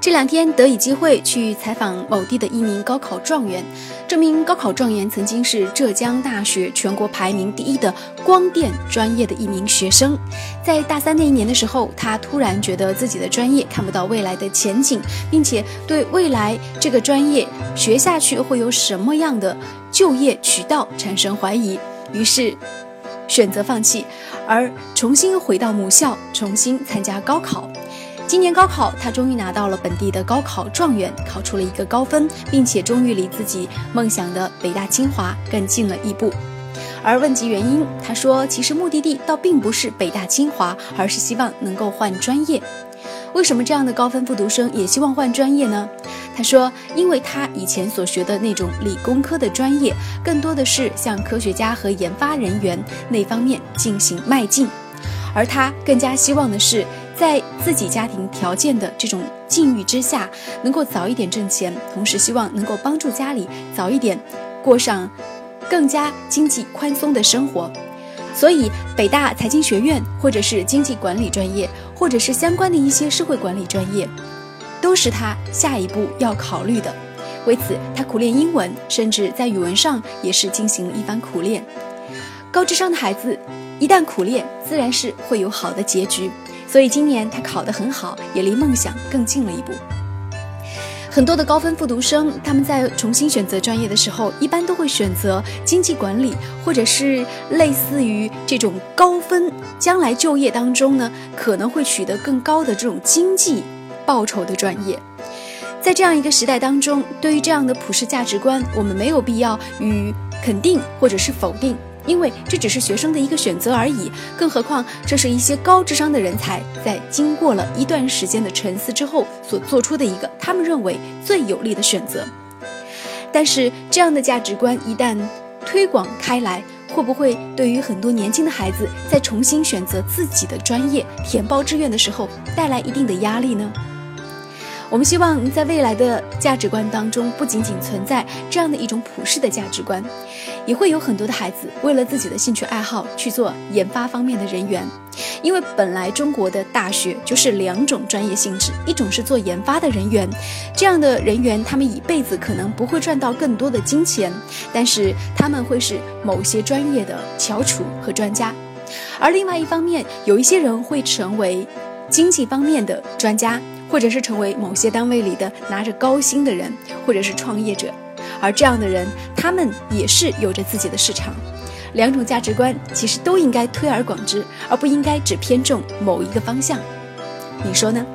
这两天得以机会去采访某地的一名高考状元，这名高考状元曾经是浙江大学全国排名第一的光电专业的一名学生。在大三那一年的时候，他突然觉得自己的专业看不到未来的前景，并且对未来这个专业学下去会有什么样的就业渠道产生怀疑，于是选择放弃，而重新回到母校，重新参加高考。今年高考，他终于拿到了本地的高考状元，考出了一个高分，并且终于离自己梦想的北大清华更近了一步。而问及原因，他说：“其实目的地倒并不是北大清华，而是希望能够换专业。为什么这样的高分复读生也希望换专业呢？”他说：“因为他以前所学的那种理工科的专业，更多的是向科学家和研发人员那方面进行迈进，而他更加希望的是。”在自己家庭条件的这种境遇之下，能够早一点挣钱，同时希望能够帮助家里早一点过上更加经济宽松的生活。所以，北大财经学院，或者是经济管理专业，或者是相关的一些社会管理专业，都是他下一步要考虑的。为此，他苦练英文，甚至在语文上也是进行了一番苦练。高智商的孩子，一旦苦练，自然是会有好的结局。所以今年他考得很好，也离梦想更近了一步。很多的高分复读生，他们在重新选择专业的时候，一般都会选择经济管理，或者是类似于这种高分，将来就业当中呢，可能会取得更高的这种经济报酬的专业。在这样一个时代当中，对于这样的普世价值观，我们没有必要与肯定或者是否定。因为这只是学生的一个选择而已，更何况这是一些高智商的人才在经过了一段时间的沉思之后所做出的一个他们认为最有利的选择。但是这样的价值观一旦推广开来，会不会对于很多年轻的孩子在重新选择自己的专业、填报志愿的时候带来一定的压力呢？我们希望在未来的价值观当中，不仅仅存在这样的一种普世的价值观，也会有很多的孩子为了自己的兴趣爱好去做研发方面的人员。因为本来中国的大学就是两种专业性质，一种是做研发的人员，这样的人员他们一辈子可能不会赚到更多的金钱，但是他们会是某些专业的翘楚和专家。而另外一方面，有一些人会成为经济方面的专家。或者是成为某些单位里的拿着高薪的人，或者是创业者，而这样的人，他们也是有着自己的市场。两种价值观其实都应该推而广之，而不应该只偏重某一个方向。你说呢？